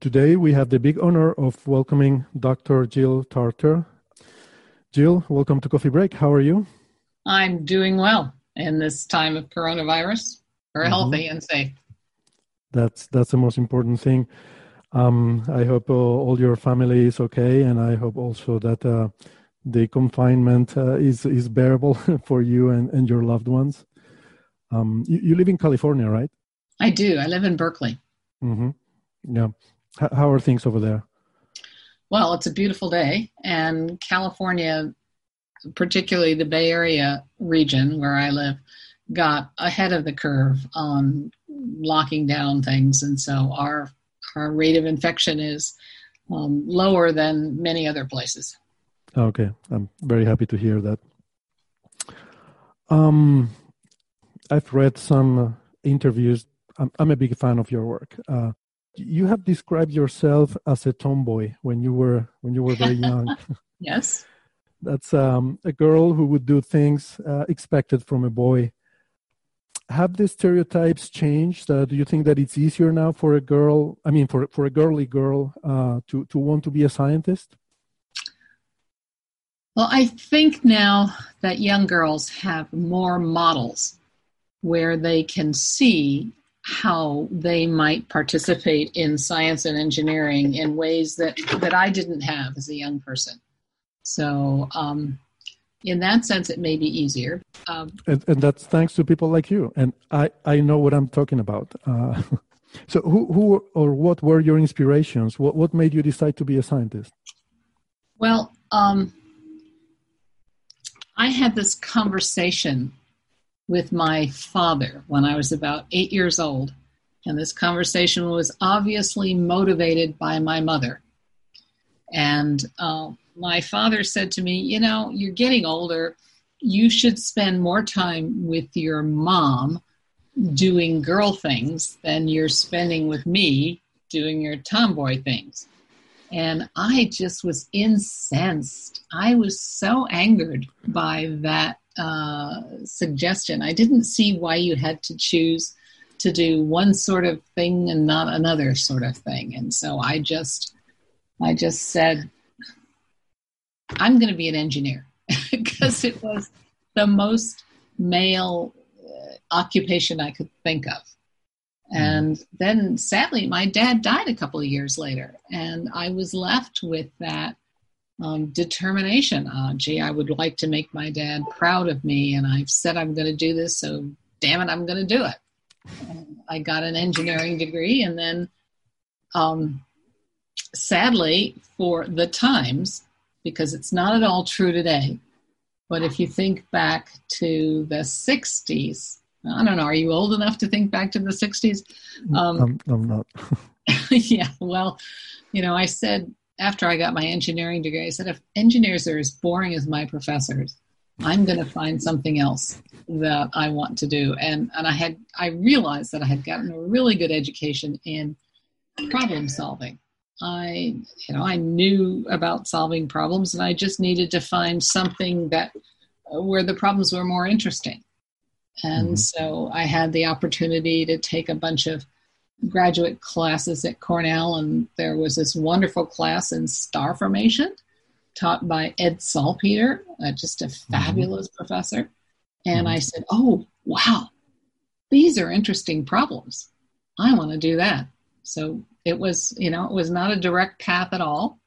Today, we have the big honor of welcoming Dr. Jill Tarter. Jill, welcome to Coffee Break. How are you? I'm doing well in this time of coronavirus. We're mm-hmm. healthy and safe. That's that's the most important thing. Um, I hope uh, all your family is okay, and I hope also that uh, the confinement uh, is is bearable for you and, and your loved ones. Um, you, you, live in California, right? I do. I live in Berkeley. Mm-hmm. Yeah. How are things over there? Well, it's a beautiful day, and California, particularly the Bay Area region where I live, got ahead of the curve on locking down things, and so our our rate of infection is um, lower than many other places. Okay, I'm very happy to hear that. Um, I've read some interviews. I'm, I'm, a big fan of your work. Uh, you have described yourself as a tomboy when you were when you were very young. yes, that's um, a girl who would do things uh, expected from a boy have the stereotypes changed? Uh, do you think that it's easier now for a girl, I mean, for, for a girly girl uh, to, to want to be a scientist? Well, I think now that young girls have more models where they can see how they might participate in science and engineering in ways that, that I didn't have as a young person. So, um, in that sense, it may be easier. Um, and, and, that's thanks to people like you. And I, I know what I'm talking about. Uh, so, who, who or what were your inspirations? What, what made you decide to be a scientist? Well, um, I had this conversation with my father when I was about eight years old. And this conversation was obviously motivated by my mother. And uh, my father said to me, You know, you're getting older. You should spend more time with your mom doing girl things than you're spending with me doing your tomboy things. And I just was incensed. I was so angered by that uh, suggestion. I didn't see why you had to choose to do one sort of thing and not another sort of thing. And so I just, I just said, I'm going to be an engineer because it was the most male uh, occupation I could think of. Hmm. And then sadly, my dad died a couple of years later, and I was left with that um, determination. Uh, gee, I would like to make my dad proud of me, and I've said I'm going to do this, so damn it, I'm going to do it. And I got an engineering degree, and then um, sadly, for the times, because it's not at all true today. But if you think back to the 60s, I don't know, are you old enough to think back to the 60s? Um, I'm, I'm not. yeah, well, you know, I said after I got my engineering degree, I said, if engineers are as boring as my professors, I'm going to find something else that I want to do. And, and I had, I realized that I had gotten a really good education in problem solving. I, you know, I knew about solving problems, and I just needed to find something that where the problems were more interesting. And mm-hmm. so I had the opportunity to take a bunch of graduate classes at Cornell, and there was this wonderful class in star formation taught by Ed Salpeter, uh, just a mm-hmm. fabulous mm-hmm. professor. And mm-hmm. I said, Oh, wow, these are interesting problems. I want to do that. So it was, you know, it was not a direct path at all,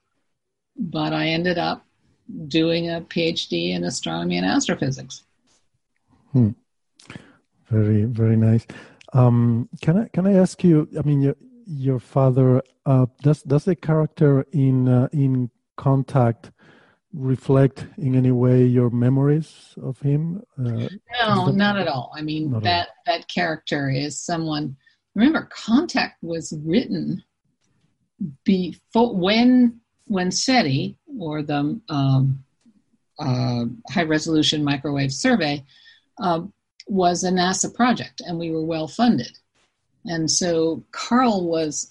but I ended up doing a PhD in astronomy and astrophysics. Hmm. Very, very nice. Um, can I can I ask you? I mean, your your father uh, does does the character in uh, in Contact reflect in any way your memories of him? Uh, no, not at all. I mean that that character is someone. Remember, Contact was written before when when SETI or the um, uh, High Resolution Microwave Survey uh, was a NASA project, and we were well funded. And so Carl was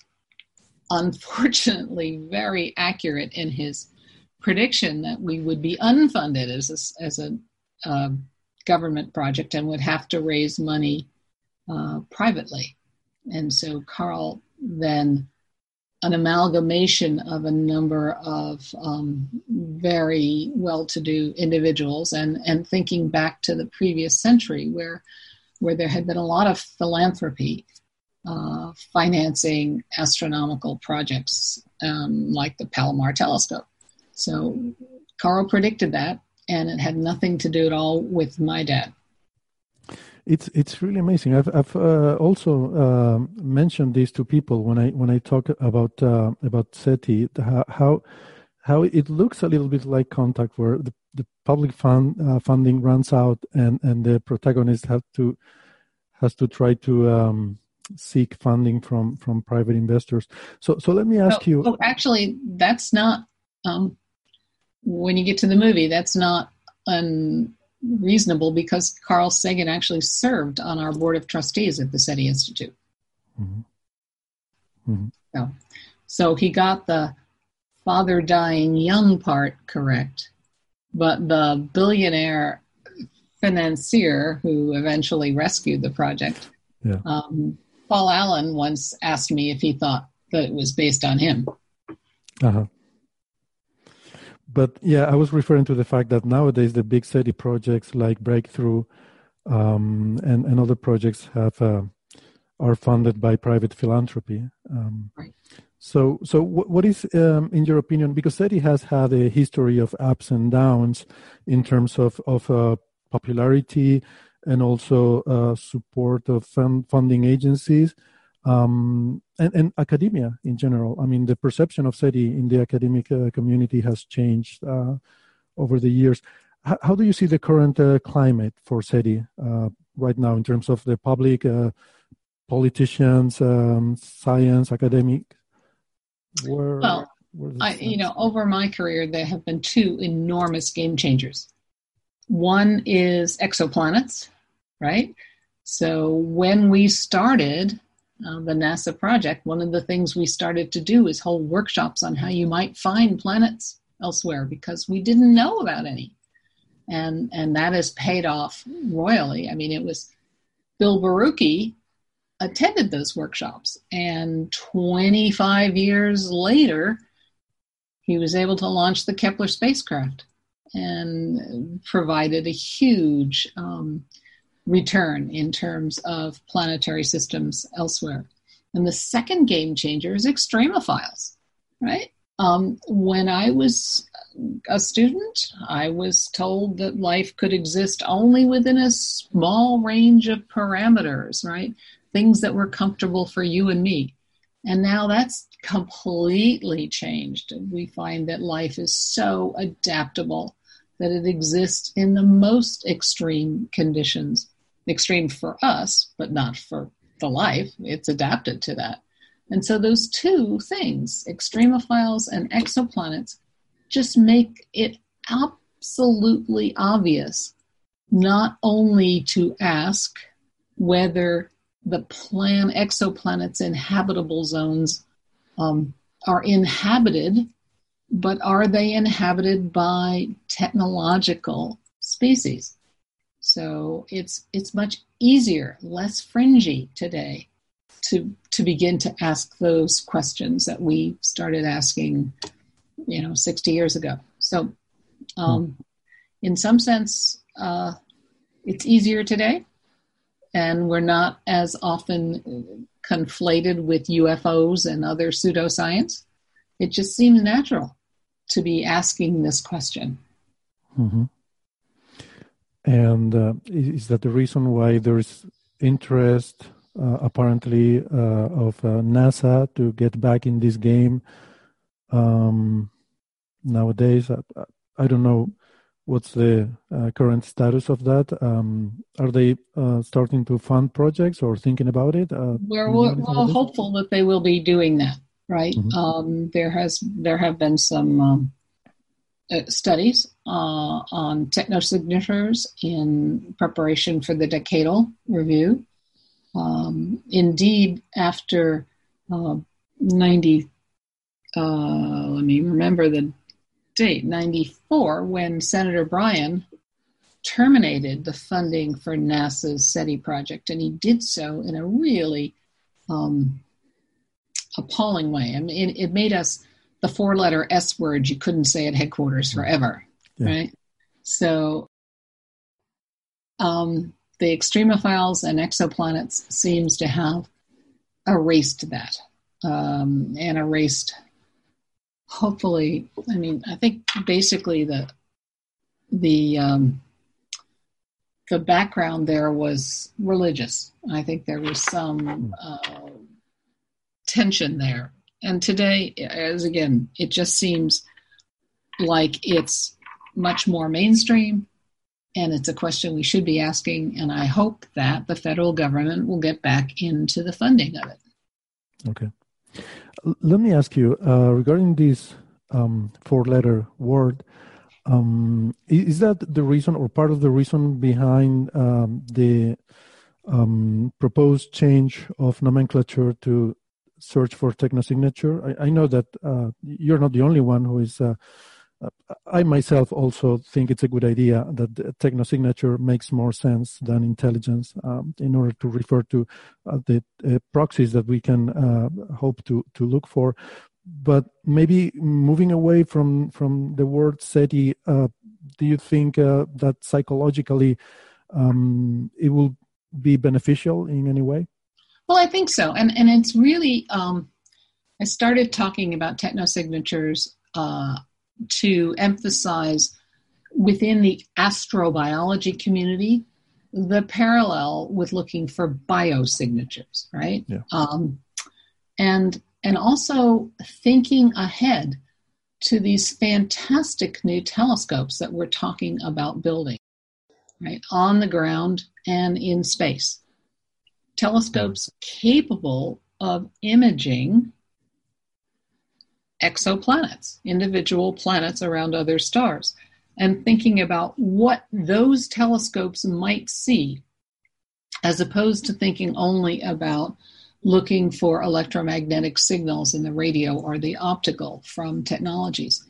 unfortunately very accurate in his prediction that we would be unfunded as a, as a uh, government project and would have to raise money uh, privately. And so Carl then an amalgamation of a number of um, very well-to-do individuals, and and thinking back to the previous century, where where there had been a lot of philanthropy uh, financing astronomical projects um, like the Palomar telescope. So Carl predicted that, and it had nothing to do at all with my dad it's it's really amazing. I've I've uh, also uh, mentioned this to people when I when I talk about uh, about SETI how how it looks a little bit like contact where the, the public fund uh, funding runs out and and the protagonist has to has to try to um, seek funding from from private investors. So so let me ask oh, you. Oh, actually, that's not. Um, when you get to the movie, that's not an reasonable because Carl Sagan actually served on our board of trustees at the SETI Institute. Mm-hmm. Mm-hmm. So, so he got the father dying young part correct, but the billionaire financier who eventually rescued the project, yeah. um, Paul Allen, once asked me if he thought that it was based on him. Uh-huh but yeah, I was referring to the fact that nowadays the big SETI projects like Breakthrough um, and, and other projects have uh, are funded by private philanthropy. Um, right. So, so what, what is, um, in your opinion, because SETI has had a history of ups and downs in terms of of uh, popularity and also uh, support of fund, funding agencies um, and, and, academia in general. I mean, the perception of SETI in the academic uh, community has changed uh, over the years. H- how do you see the current uh, climate for SETI uh, right now in terms of the public, uh, politicians, um, science, academic? Where, well, I, you know, over my career, there have been two enormous game changers. One is exoplanets, right? So when we started, uh, the NASA project, one of the things we started to do is hold workshops on how you might find planets elsewhere because we didn't know about any. And, and that has paid off royally. I mean, it was Bill Borucki attended those workshops, and 25 years later, he was able to launch the Kepler spacecraft and provided a huge um, return in terms of planetary systems elsewhere. And the second game changer is extremophiles, right? Um, when I was a student, I was told that life could exist only within a small range of parameters, right? Things that were comfortable for you and me. And now that's completely changed. We find that life is so adaptable that it exists in the most extreme conditions extreme for us, but not for the life. It's adapted to that. And so those two things, extremophiles and exoplanets, just make it absolutely obvious not only to ask whether the plan exoplanets in habitable zones um, are inhabited, but are they inhabited by technological species? So it's it's much easier, less fringy today to to begin to ask those questions that we started asking, you know, 60 years ago. So, um, in some sense, uh, it's easier today, and we're not as often conflated with UFOs and other pseudoscience. It just seems natural to be asking this question. Mm-hmm. And uh, is that the reason why there is interest, uh, apparently, uh, of uh, NASA to get back in this game um, nowadays? I, I don't know what's the uh, current status of that. Um, are they uh, starting to fund projects or thinking about it? Uh, we're, we're, we're hopeful that they will be doing that. Right. Mm-hmm. Um, there has there have been some um, uh, studies uh, on technosignatures in preparation for the decadal review. Um, indeed, after uh, 90, uh, let me remember the date, 94, when Senator Bryan terminated the funding for NASA's SETI project, and he did so in a really um, appalling way. I mean, it, it made us the four letter S word you couldn't say at headquarters forever, yeah. right? So um, the extremophiles and exoplanets seems to have erased that um, and erased hopefully i mean i think basically the the um, the background there was religious i think there was some uh, tension there and today, as again, it just seems like it's much more mainstream and it's a question we should be asking. And I hope that the federal government will get back into the funding of it. Okay. Let me ask you uh, regarding this um, four letter word. Um, is that the reason or part of the reason behind um, the um, proposed change of nomenclature to search for technosignature. I, I know that uh, you're not the only one who is. Uh, I myself also think it's a good idea that technosignature makes more sense than intelligence um, in order to refer to uh, the uh, proxies that we can uh, hope to to look for. But maybe moving away from from the word SETI, do you think that psychologically um, it will be beneficial in any way? Well, I think so, and and it's really. Um, I started talking about technosignatures uh, to emphasize within the astrobiology community the parallel with looking for biosignatures, right? Yeah. Um, and and also thinking ahead to these fantastic new telescopes that we're talking about building, right, on the ground and in space telescopes capable of imaging exoplanets, individual planets around other stars, and thinking about what those telescopes might see, as opposed to thinking only about looking for electromagnetic signals in the radio or the optical from technologies,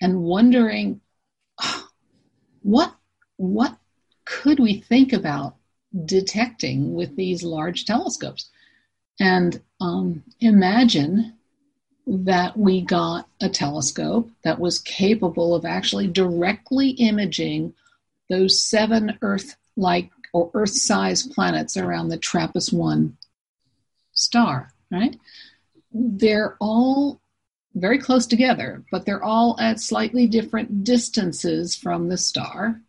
and wondering what what could we think about detecting with these large telescopes. And um, imagine that we got a telescope that was capable of actually directly imaging those seven Earth like or Earth sized planets around the TRAPPIST 1 star, right? They're all very close together, but they're all at slightly different distances from the star.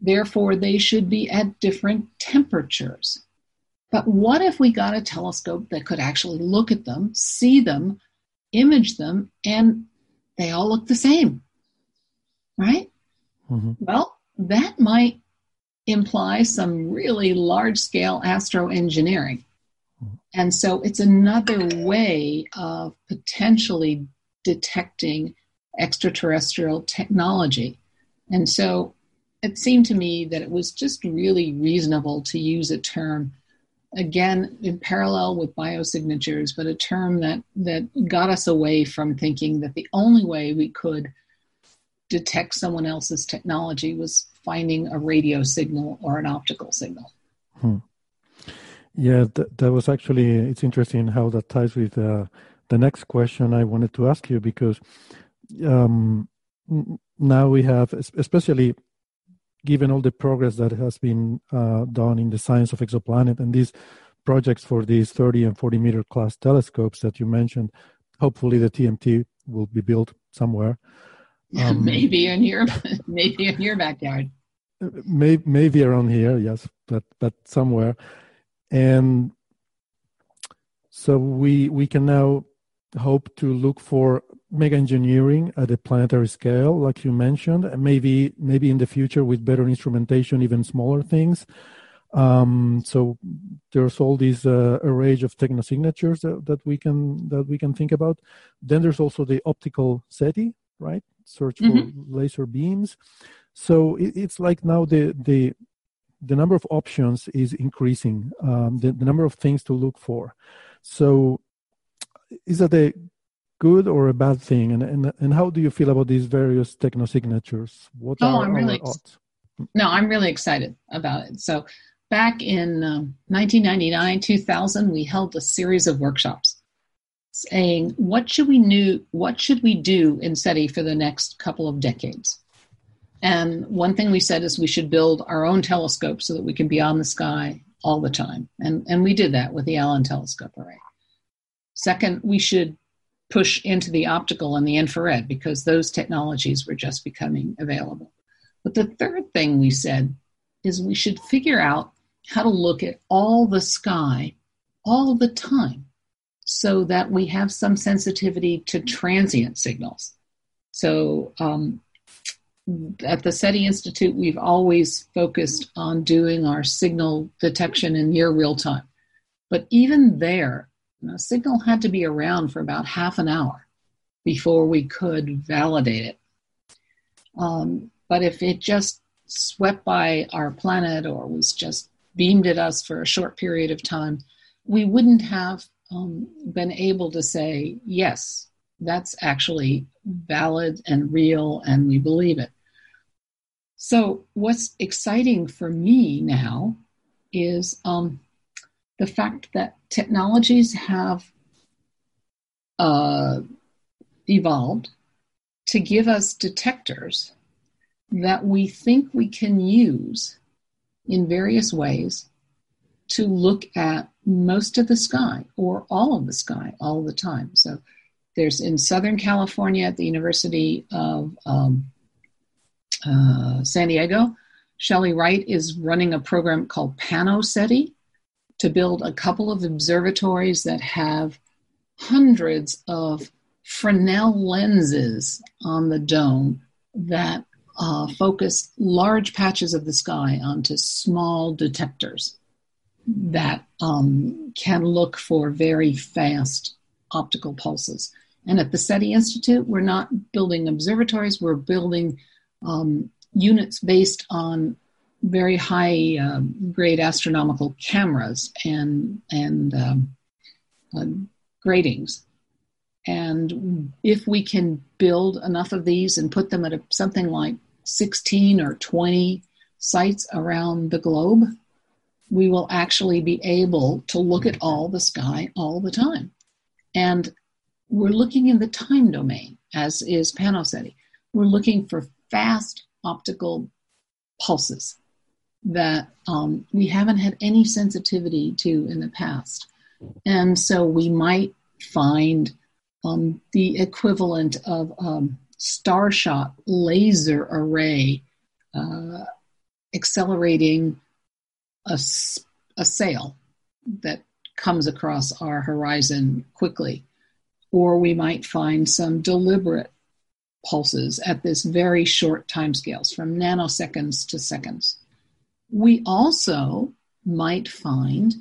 Therefore, they should be at different temperatures. But what if we got a telescope that could actually look at them, see them, image them, and they all look the same? Right? Mm-hmm. Well, that might imply some really large scale astroengineering. Mm-hmm. And so it's another way of potentially detecting extraterrestrial technology. And so it seemed to me that it was just really reasonable to use a term again in parallel with biosignatures but a term that that got us away from thinking that the only way we could detect someone else's technology was finding a radio signal or an optical signal hmm. yeah th- that was actually it's interesting how that ties with uh, the next question i wanted to ask you because um, now we have especially given all the progress that has been uh, done in the science of exoplanet and these projects for these 30 and 40 meter class telescopes that you mentioned, hopefully the TMT will be built somewhere. Um, maybe in your maybe in your backyard. May, maybe around here, yes, but but somewhere, and so we we can now hope to look for mega engineering at a planetary scale, like you mentioned, and maybe maybe in the future with better instrumentation, even smaller things. Um, so there's all these uh, array of technosignatures that, that we can that we can think about. Then there's also the optical SETI, right? Search for mm-hmm. laser beams. So it, it's like now the the the number of options is increasing. Um, the, the number of things to look for. So is that a good or a bad thing? And and, and how do you feel about these various technosignatures? What oh, are I'm really odds? No, I'm really excited about it. So back in um, 1999, 2000, we held a series of workshops saying what should we new what should we do in SETI for the next couple of decades. And one thing we said is we should build our own telescope so that we can be on the sky all the time. And, and we did that with the Allen telescope array. Second, we should push into the optical and the infrared because those technologies were just becoming available. But the third thing we said is we should figure out how to look at all the sky all the time so that we have some sensitivity to transient signals. So, um, at the SETI Institute, we've always focused on doing our signal detection in near real time. But even there, a signal had to be around for about half an hour before we could validate it. Um, but if it just swept by our planet or was just beamed at us for a short period of time, we wouldn't have um, been able to say, yes, that's actually valid and real, and we believe it. So, what's exciting for me now is um, the fact that technologies have uh, evolved to give us detectors that we think we can use in various ways to look at most of the sky or all of the sky all the time. So there's in Southern California at the University of um, uh, San Diego, Shelley Wright is running a program called PanoSETI, to build a couple of observatories that have hundreds of Fresnel lenses on the dome that uh, focus large patches of the sky onto small detectors that um, can look for very fast optical pulses. And at the SETI Institute, we're not building observatories, we're building um, units based on very high uh, grade astronomical cameras and and um, uh, gratings. And if we can build enough of these and put them at a, something like 16 or 20 sites around the globe, we will actually be able to look at all the sky all the time. And we're looking in the time domain, as is PanoSETI. We're looking for fast optical pulses that um, we haven't had any sensitivity to in the past. And so we might find um, the equivalent of um, starshot laser array uh, accelerating a, a sail that comes across our horizon quickly. Or we might find some deliberate pulses at this very short timescales from nanoseconds to seconds we also might find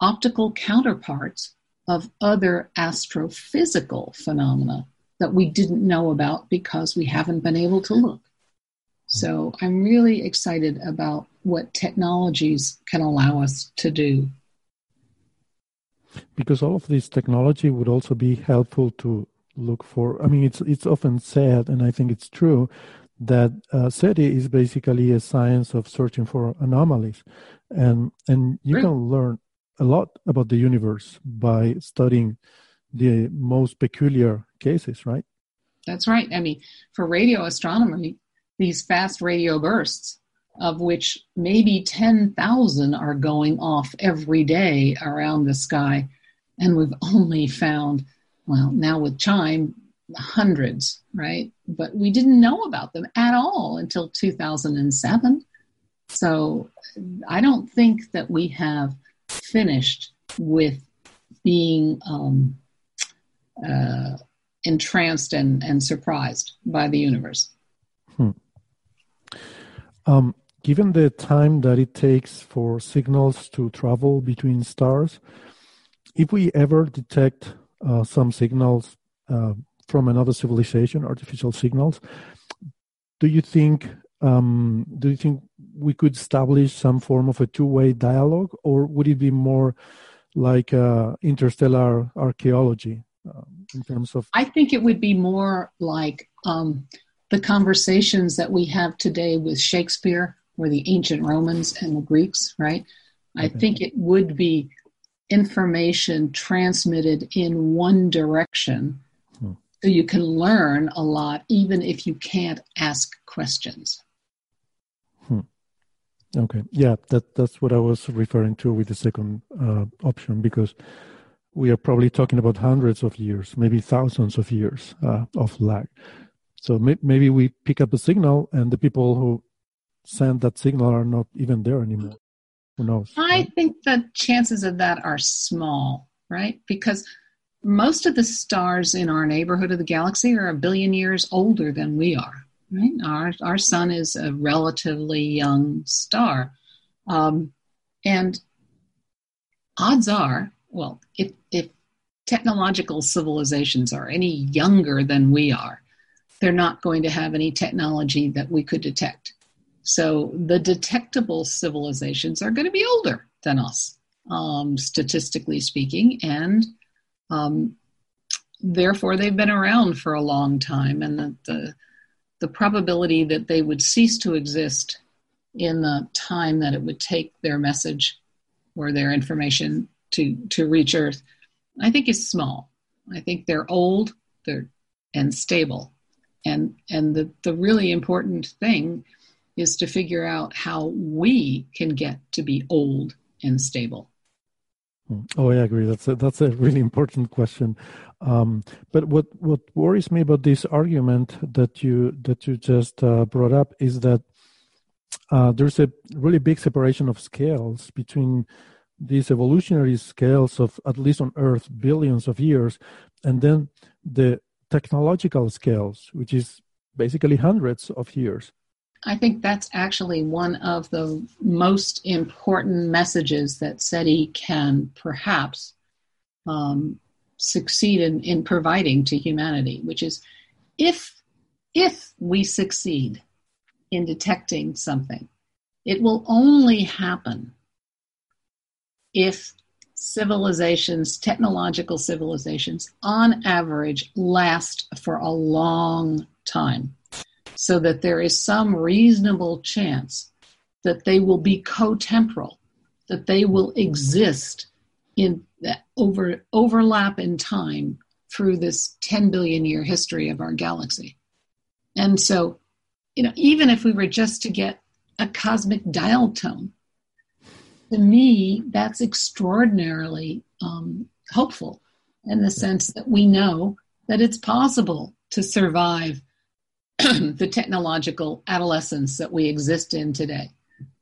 optical counterparts of other astrophysical phenomena that we didn't know about because we haven't been able to look. So I'm really excited about what technologies can allow us to do. Because all of this technology would also be helpful to look for. I mean, it's it's often said, and I think it's true, that uh, SETI is basically a science of searching for anomalies, and and you can learn a lot about the universe by studying the most peculiar cases, right? That's right. I mean, for radio astronomy, these fast radio bursts, of which maybe 10,000 are going off every day around the sky, and we've only found, well, now with CHIME, hundreds, right? But we didn't know about them at all until 2007. So I don't think that we have finished with being um, uh, entranced and, and surprised by the universe. Hmm. Um, given the time that it takes for signals to travel between stars, if we ever detect uh, some signals uh, from another civilization, artificial signals, do you think um, do you think we could establish some form of a two-way dialogue, or would it be more like uh, interstellar archaeology um, in terms of? I think it would be more like um, the conversations that we have today with Shakespeare or the ancient Romans and the Greeks, right? Okay. I think it would be information transmitted in one direction. So you can learn a lot even if you can't ask questions. Hmm. Okay, yeah, that that's what I was referring to with the second uh, option because we are probably talking about hundreds of years, maybe thousands of years uh, of lag. So may- maybe we pick up a signal, and the people who send that signal are not even there anymore. Who knows? I right? think the chances of that are small, right? Because most of the stars in our neighborhood of the galaxy are a billion years older than we are. Right? Our our sun is a relatively young star, um, and odds are, well, if if technological civilizations are any younger than we are, they're not going to have any technology that we could detect. So the detectable civilizations are going to be older than us, um, statistically speaking, and um, therefore they've been around for a long time, and the, the the probability that they would cease to exist in the time that it would take their message or their information to to reach Earth, I think is small. I think they're old, they're and stable, and and the the really important thing is to figure out how we can get to be old and stable. Hmm. Oh, I agree. That's a, that's a really important question. Um, but what what worries me about this argument that you that you just uh, brought up is that uh, there's a really big separation of scales between these evolutionary scales of at least on Earth billions of years, and then the technological scales, which is basically hundreds of years. I think that's actually one of the most important messages that SETI can perhaps um, succeed in, in providing to humanity, which is if if we succeed in detecting something, it will only happen if civilizations, technological civilizations, on average, last for a long time so that there is some reasonable chance that they will be co-temporal, that they will exist in that over overlap in time through this 10 billion year history of our galaxy. And so, you know, even if we were just to get a cosmic dial tone, to me, that's extraordinarily um, hopeful in the sense that we know that it's possible to survive the technological adolescence that we exist in today.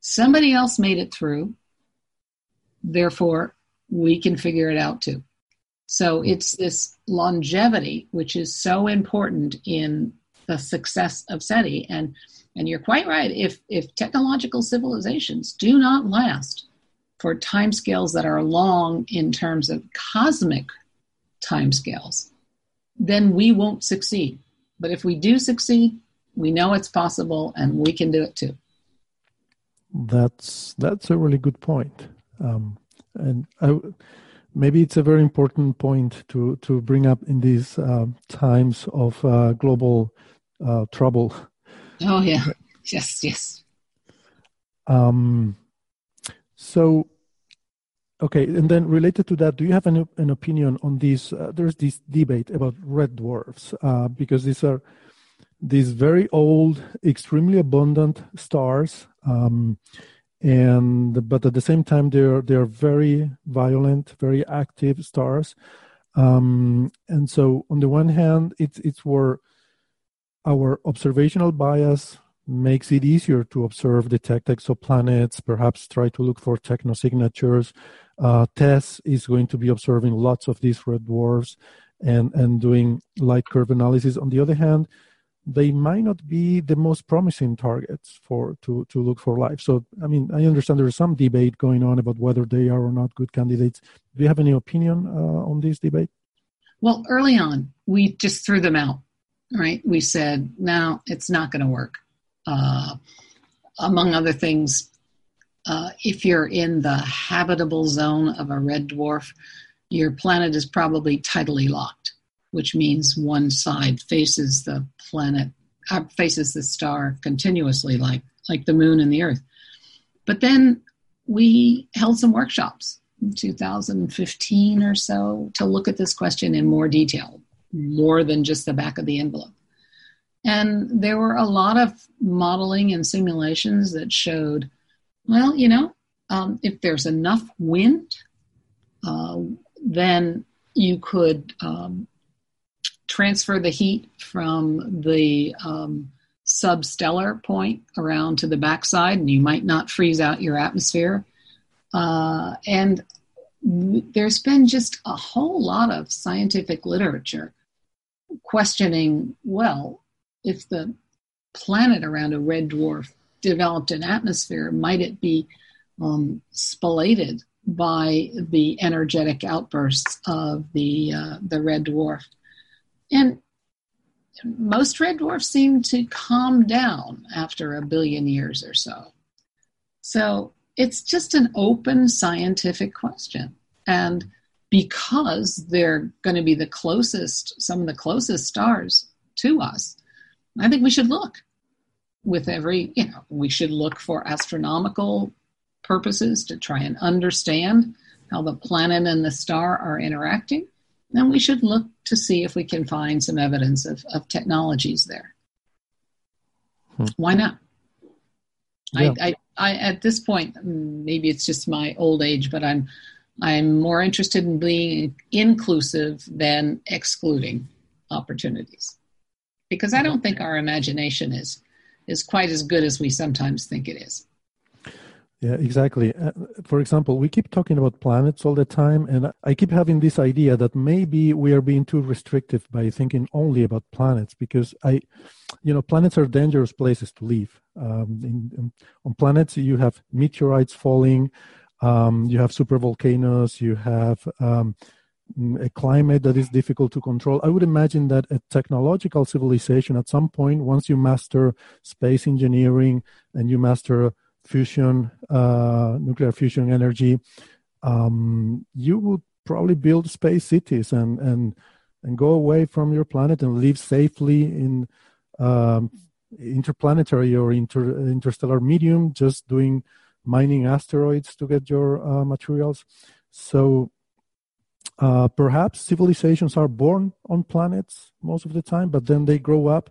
Somebody else made it through, therefore, we can figure it out too. So hmm. it's this longevity which is so important in the success of SETI. And and you're quite right. If if technological civilizations do not last for timescales that are long in terms of cosmic timescales, then we won't succeed. But if we do succeed, we know it's possible and we can do it too. That's that's a really good point. Um, and I, maybe it's a very important point to, to bring up in these uh, times of uh, global uh, trouble. Oh, yeah. Yes, yes. Um, so Okay, and then related to that, do you have an, an opinion on this? Uh, there's this debate about red dwarfs uh, because these are these very old, extremely abundant stars, um, and but at the same time they're they're very violent, very active stars. Um, and so, on the one hand, it's it's where our observational bias makes it easier to observe, detect exoplanets, perhaps try to look for technosignatures uh, TESS is going to be observing lots of these red dwarfs, and and doing light curve analysis. On the other hand, they might not be the most promising targets for to to look for life. So I mean, I understand there is some debate going on about whether they are or not good candidates. Do you have any opinion uh, on this debate? Well, early on, we just threw them out. Right? We said, no, it's not going to work. Uh, among other things, uh, if you're in the habitable zone of a red dwarf, your planet is probably tidally locked, which means one side faces the planet, uh, faces the star continuously, like like the moon and the Earth. But then we held some workshops in 2015 or so to look at this question in more detail, more than just the back of the envelope. And there were a lot of modeling and simulations that showed well, you know, um, if there's enough wind, uh, then you could um, transfer the heat from the um, substellar point around to the backside, and you might not freeze out your atmosphere. Uh, and there's been just a whole lot of scientific literature questioning well, if the planet around a red dwarf developed an atmosphere, might it be um, spalated by the energetic outbursts of the uh, the red dwarf? And most red dwarfs seem to calm down after a billion years or so. So it's just an open scientific question. And because they're going to be the closest, some of the closest stars to us, I think we should look with every, you know, we should look for astronomical purposes to try and understand how the planet and the star are interacting. Then we should look to see if we can find some evidence of, of technologies there. Hmm. Why not? Yeah. I, I, I, at this point, maybe it's just my old age, but I'm, I'm more interested in being inclusive than excluding opportunities, because I don't think our imagination is is quite as good as we sometimes think it is. Yeah, exactly. Uh, for example, we keep talking about planets all the time, and I keep having this idea that maybe we are being too restrictive by thinking only about planets because I, you know, planets are dangerous places to live. Um, in, in, on planets, you have meteorites falling, um, you have supervolcanoes, you have um, a climate that is difficult to control. I would imagine that a technological civilization at some point, once you master space engineering and you master fusion, uh, nuclear fusion energy, um, you would probably build space cities and, and, and go away from your planet and live safely in um, interplanetary or inter, interstellar medium, just doing mining asteroids to get your uh, materials. So uh, perhaps civilizations are born on planets most of the time, but then they grow up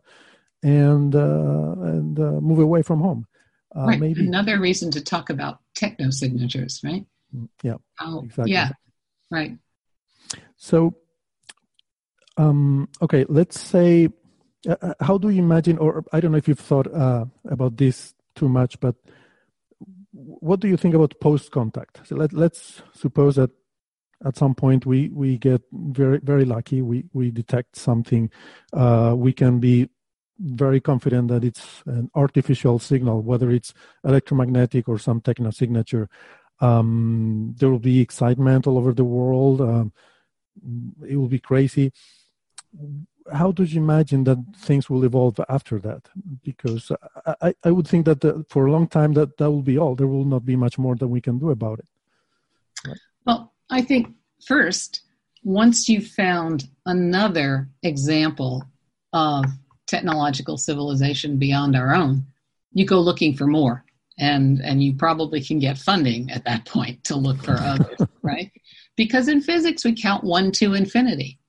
and uh, and uh, move away from home. Uh, right. Maybe another reason to talk about techno signatures, right? Mm, yeah. Oh, exactly. Yeah. Right. So, um, okay, let's say, uh, uh, how do you imagine, or I don't know if you've thought about this too much, but what do you think about post contact? So let, let's suppose that at some point we we get very very lucky. We we detect something. Uh, we can be very confident that it's an artificial signal whether it's electromagnetic or some techno signature um, there will be excitement all over the world. Um, it will be crazy. How do you imagine that things will evolve after that? Because i, I would think that the, for a long time that that will be all. There will not be much more that we can do about it. Well I think first, once you've found another example of technological civilization beyond our own, you go looking for more. And, and you probably can get funding at that point to look for others, right? Because in physics, we count one to infinity,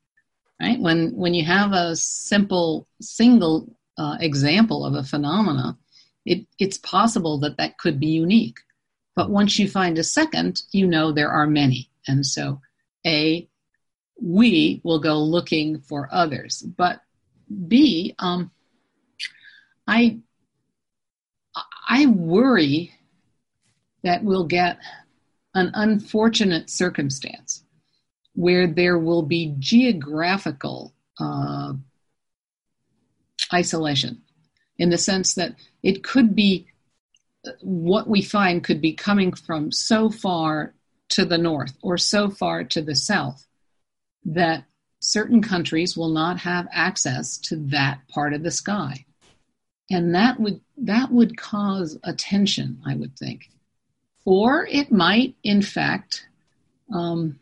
right? When, when you have a simple single uh, example of a phenomena, it, it's possible that that could be unique. But once you find a second, you know there are many. And so, A, we will go looking for others. But B, um, I, I worry that we'll get an unfortunate circumstance where there will be geographical uh, isolation in the sense that it could be what we find could be coming from so far to the north or so far to the south that certain countries will not have access to that part of the sky. And that would that would cause a tension i would think. Or it might in fact um,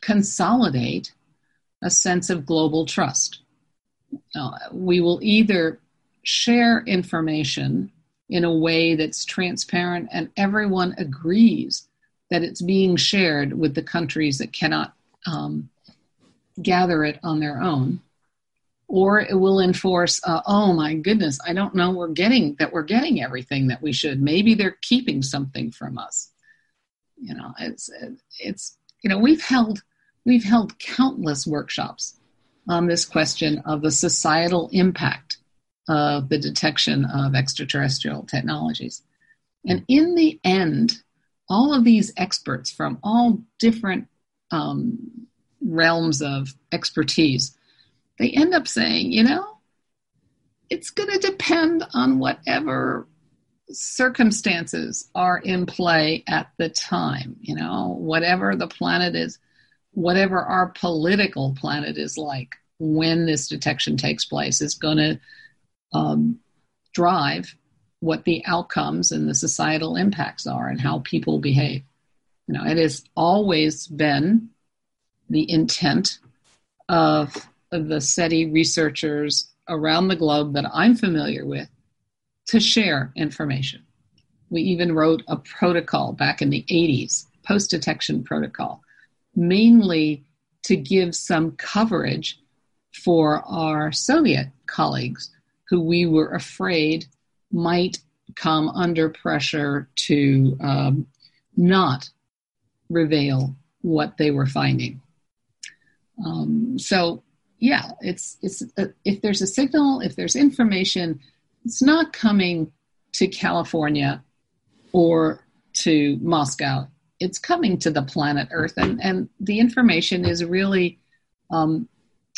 consolidate a sense of global trust. Uh, we will either share information in a way that's transparent and everyone agrees that it's being shared with the countries that cannot um, gather it on their own. Or it will enforce uh, oh my goodness i don't know we're getting that we're getting everything that we should. Maybe they're keeping something from us. You know it's it's you know we've held we've held countless workshops on this question of the societal impact of the detection of extraterrestrial technologies. And in the end, all of these experts from all different um, realms of expertise, they end up saying, you know, it's going to depend on whatever circumstances are in play at the time, you know, whatever the planet is, whatever our political planet is like when this detection takes place is going to um, drive what the outcomes and the societal impacts are and how people behave. You know, it has always been the intent of, of the SETI researchers around the globe that I'm familiar with to share information. We even wrote a protocol back in the 80s, post detection protocol, mainly to give some coverage for our Soviet colleagues who we were afraid might come under pressure to um, not reveal what they were finding. Um, so, yeah, it's it's uh, if there's a signal, if there's information, it's not coming to California or to Moscow. It's coming to the planet Earth, and and the information is really um,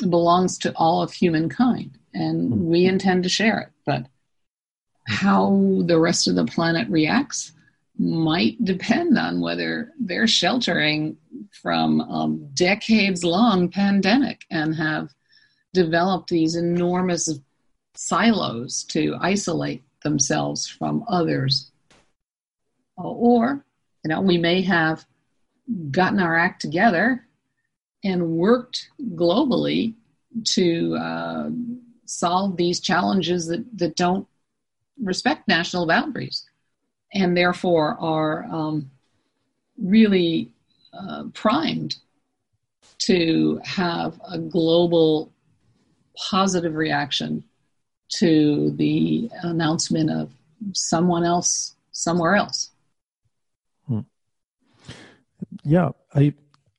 belongs to all of humankind and we intend to share it. But how the rest of the planet reacts might depend on whether they're sheltering from a um, decades long pandemic and have developed these enormous silos to isolate themselves from others. Or, you know, we may have gotten our act together and worked globally to uh, solve these challenges that, that don't respect national boundaries and therefore are um, really uh, primed to have a global positive reaction to the announcement of someone else somewhere else. Hmm. Yeah, I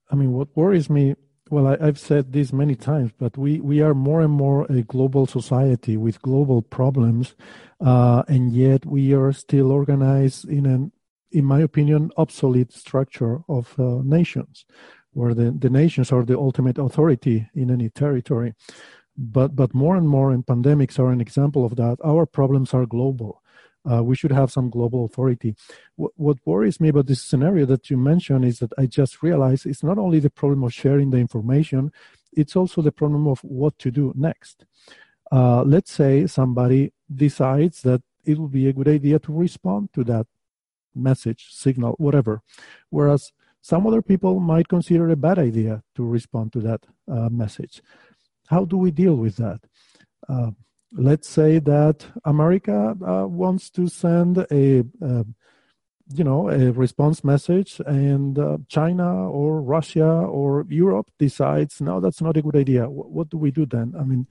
I mean what worries me well, I, have said this many times, but we, we are more and more a global society with global problems, uh, and yet we are still organized in an, in my opinion, obsolete structure of uh, nations, where the, the nations are the ultimate authority in any territory. But but more and more, and pandemics are an example of that. Our problems are global. Uh, we should have some global authority. W- what worries me about this scenario that you mentioned is that I just realized it's not only the problem of sharing the information, it's also the problem of what to do next. Uh, let's say somebody decides that it would be a good idea to respond to that message, signal, whatever, whereas some other people might consider a bad idea to respond to that uh, message. How do we deal with that? Uh, let's say that America uh, wants to send a, uh, you know, a response message, and uh, China or Russia or Europe decides no, that's not a good idea. W- what do we do then? I mean,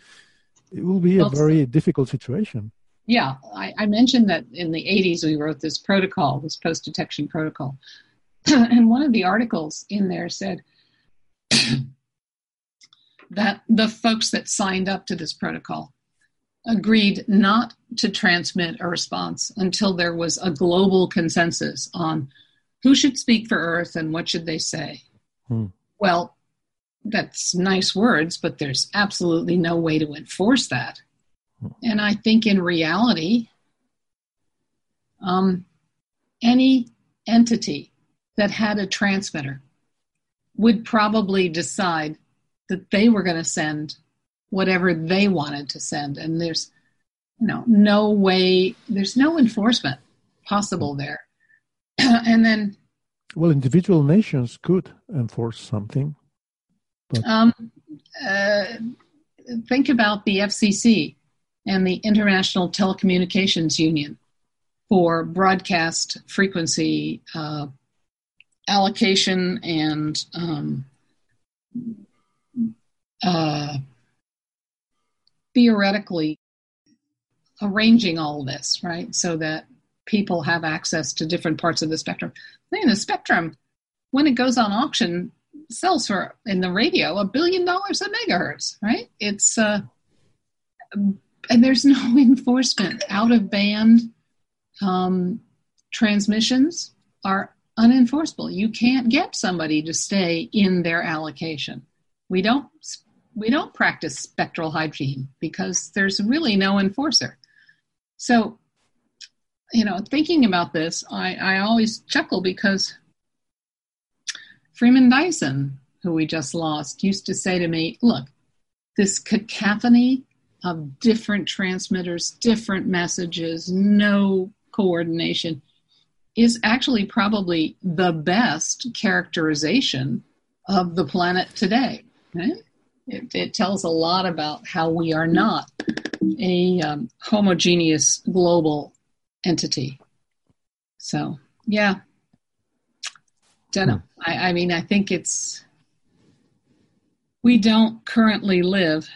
it will be a very difficult situation. Yeah, I, I mentioned that in the 80s we wrote this protocol, this post detection protocol. and one of the articles in there said that the folks that signed up to this protocol agreed not to transmit a response until there was a global consensus on who should speak for Earth and what should they say. Hmm. Well, that's nice words, but there's absolutely no way to enforce that. And I think in reality, um, any entity that had a transmitter would probably decide that they were going to send whatever they wanted to send. And there's you know, no way, there's no enforcement possible there. and then. Well, individual nations could enforce something. But... Um, uh, think about the FCC and the International Telecommunications Union for broadcast frequency uh, allocation and um, uh, theoretically arranging all this, right? So that people have access to different parts of the spectrum. I think the spectrum, when it goes on auction, sells for in the radio a billion dollars a megahertz, right? It's uh, and there's no enforcement. Out of band um, transmissions are unenforceable. You can't get somebody to stay in their allocation. We don't we don't practice spectral hygiene because there's really no enforcer. So, you know, thinking about this, I, I always chuckle because Freeman Dyson, who we just lost, used to say to me, look, this cacophony of different transmitters, different messages, no coordination is actually probably the best characterization of the planet today. Right? It, it, tells a lot about how we are not a um, homogeneous global entity. So, yeah, don't know. Hmm. I, I mean, I think it's we don't currently live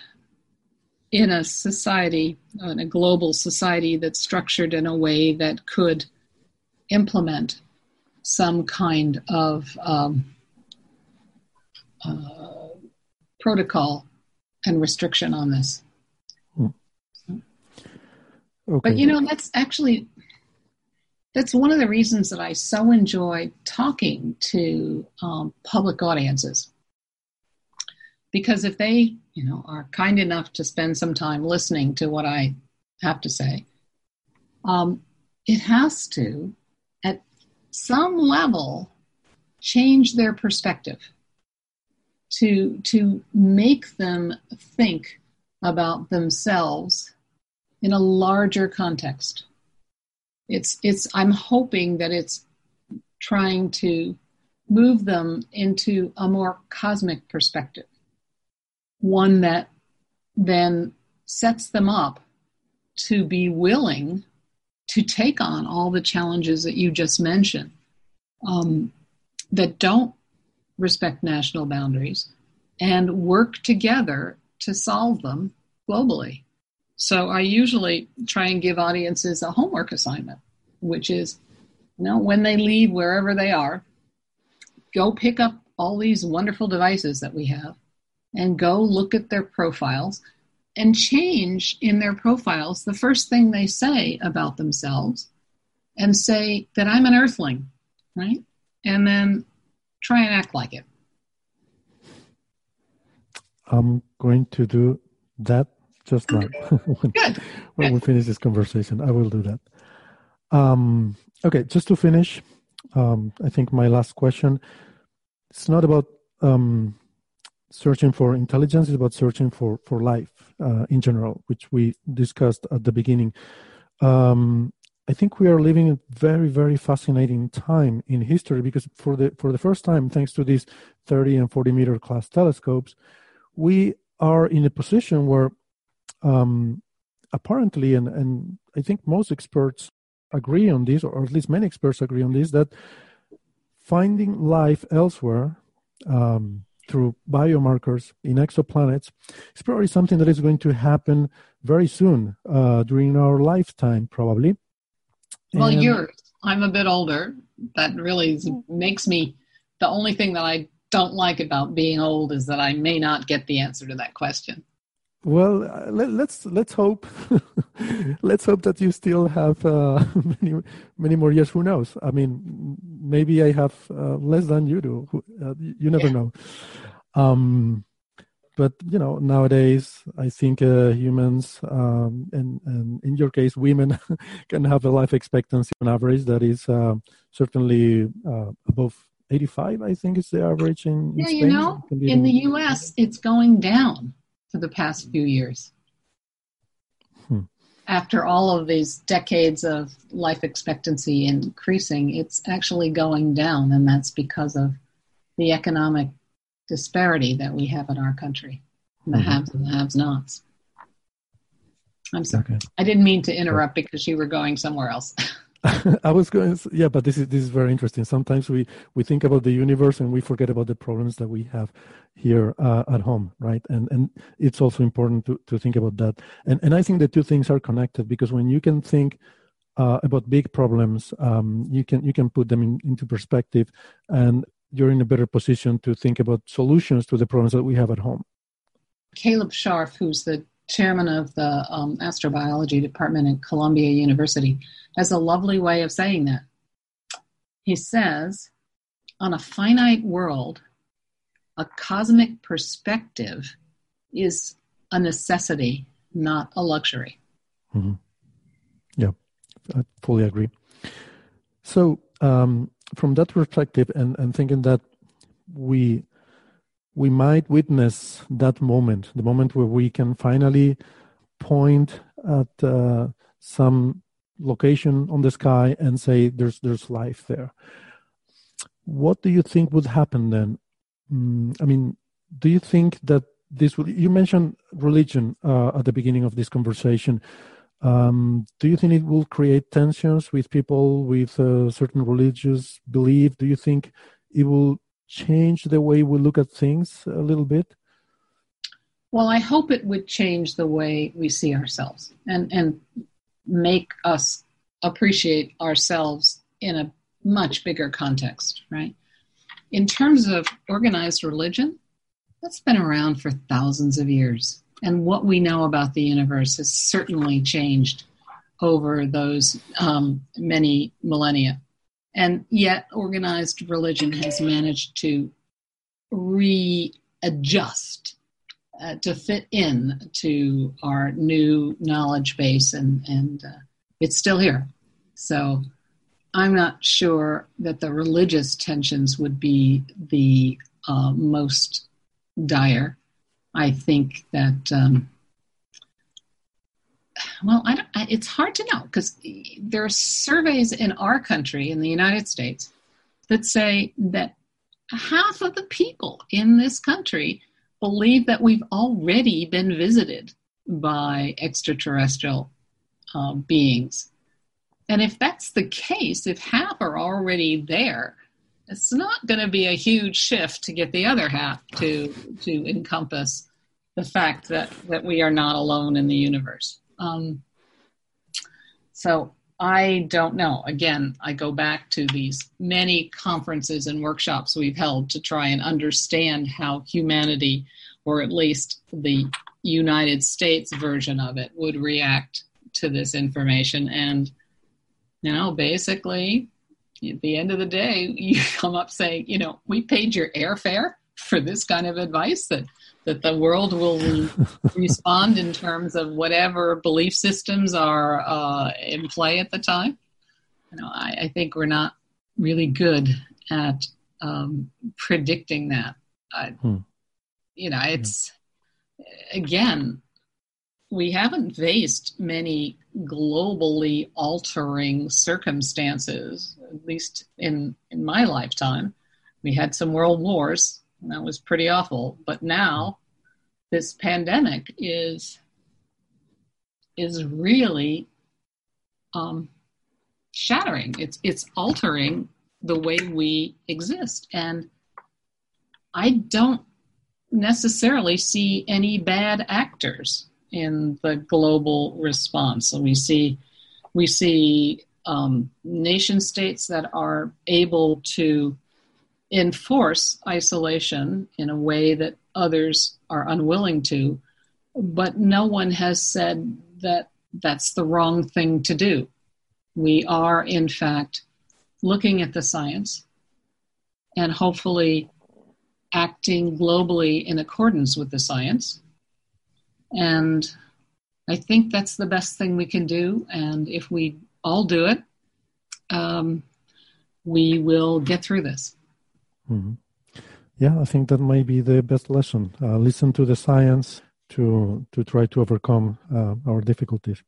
in a society, in a global society that's structured in a way that could implement some kind of um, uh, protocol and restriction on this. Hmm. Okay. But you know, that's actually that's one of the reasons that I so enjoy talking to um, public audiences. Because if they, you know, are kind enough to spend some time listening to what I have to say, um, it has to, at some level, change their perspective to to make them think about themselves in a larger context. It's it's i'm hoping that it's trying to move them into a more cosmic perspective one that then sets them up to be willing to take on all the challenges that you just mentioned um, that don't respect national boundaries and work together to solve them globally. So I usually try and give audiences a homework assignment, which is, you know, when they leave wherever they are, go pick up all these wonderful devices that we have and go look at their profiles and change in their profiles the first thing they say about themselves and say that I'm an earthling, right? And then try and act like it. I'm going to do that just now. when, Good. when Good. we finish this conversation, I will do that. Um, okay, just to finish, um, I think my last question. It's not about um, searching for intelligence; it's about searching for for life uh, in general, which we discussed at the beginning. Um, I think we are living a very, very fascinating time in history because for the for the first time, thanks to these 30 and 40 meter class telescopes, we are in a position where um, apparently, and, and I think most experts agree on this, or at least many experts agree on this, that finding life elsewhere um, through biomarkers in exoplanets is probably something that is going to happen very soon uh, during our lifetime, probably. Well, and, yours. I'm a bit older. That really makes me the only thing that I don't like about being old is that I may not get the answer to that question. well, uh, let, us let's, let's hope let's hope that you still have uh, many many more years. Who knows? I mean, maybe I have uh, less than you do. Uh, you never yeah. know. Um, but you know, nowadays I think uh, humans, um, and, and in your case, women, can have a life expectancy on average that is uh, certainly above 85. I think is the average in. Yeah, in you know, in the U.S., it's going down for the past few years. Hmm. After all of these decades of life expectancy increasing, it's actually going down, and that's because of the economic disparity that we have in our country the mm-hmm. haves and the haves nots. I'm sorry. Okay. I didn't mean to interrupt because you were going somewhere else. I was going, yeah, but this is this is very interesting. Sometimes we we think about the universe and we forget about the problems that we have here uh, at home, right? And and it's also important to to think about that. And and I think the two things are connected because when you can think uh, about big problems, um, you can you can put them in, into perspective, and you're in a better position to think about solutions to the problems that we have at home. Caleb Scharf, who's the chairman of the um, astrobiology department at Columbia University, has a lovely way of saying that. He says, on a finite world, a cosmic perspective is a necessity, not a luxury. Mm-hmm. Yeah, I fully agree. So, um, from that perspective, and, and thinking that we we might witness that moment, the moment where we can finally point at uh, some location on the sky and say there's there's life there. What do you think would happen then? Mm, I mean, do you think that this would? You mentioned religion uh, at the beginning of this conversation. Um, do you think it will create tensions with people with a certain religious belief? Do you think it will change the way we look at things a little bit? Well, I hope it would change the way we see ourselves and, and make us appreciate ourselves in a much bigger context, right? In terms of organized religion, that's been around for thousands of years. And what we know about the universe has certainly changed over those um, many millennia. And yet, organized religion has managed to readjust uh, to fit in to our new knowledge base, and, and uh, it's still here. So, I'm not sure that the religious tensions would be the uh, most dire. I think that um, well, I don't, it's hard to know because there are surveys in our country, in the United States, that say that half of the people in this country believe that we've already been visited by extraterrestrial uh, beings. And if that's the case, if half are already there, it's not going to be a huge shift to get the other half to to encompass the fact that that we are not alone in the universe. Um, so I don't know. Again, I go back to these many conferences and workshops we've held to try and understand how humanity, or at least the United States version of it, would react to this information. And, you know, basically, at the end of the day, you come up saying, you know, we paid your airfare for this kind of advice that that the world will respond in terms of whatever belief systems are uh, in play at the time. You know, I, I, think we're not really good at um, predicting that. I, hmm. You know, it's again, we haven't faced many globally altering circumstances, at least in in my lifetime. We had some world wars that was pretty awful. But now this pandemic is is really um, shattering. It's it's altering the way we exist, and I don't necessarily see any bad actors in the global response. So we see we see um, nation states that are able to enforce isolation in a way that others are unwilling to, but no one has said that that's the wrong thing to do. We are, in fact, looking at the science and hopefully acting globally in accordance with the science. And I think that's the best thing we can do. And if we all do it, um, we will get through this. Mm-hmm. Yeah, I think that might be the best lesson. Uh, listen to the science to to try to overcome uh, our difficulties.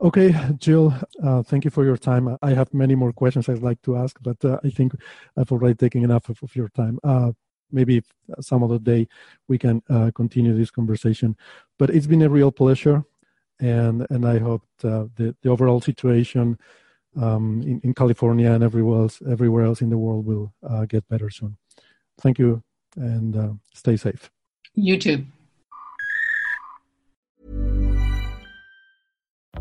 Okay, Jill, uh, thank you for your time. I have many more questions I'd like to ask, but uh, I think I've already taken enough of, of your time. Uh, maybe some other day we can uh, continue this conversation. But it's been a real pleasure, and and I hope the the overall situation um, in, in California and everywhere else everywhere else in the world will uh, get better soon. Thank you, and uh, stay safe. You too.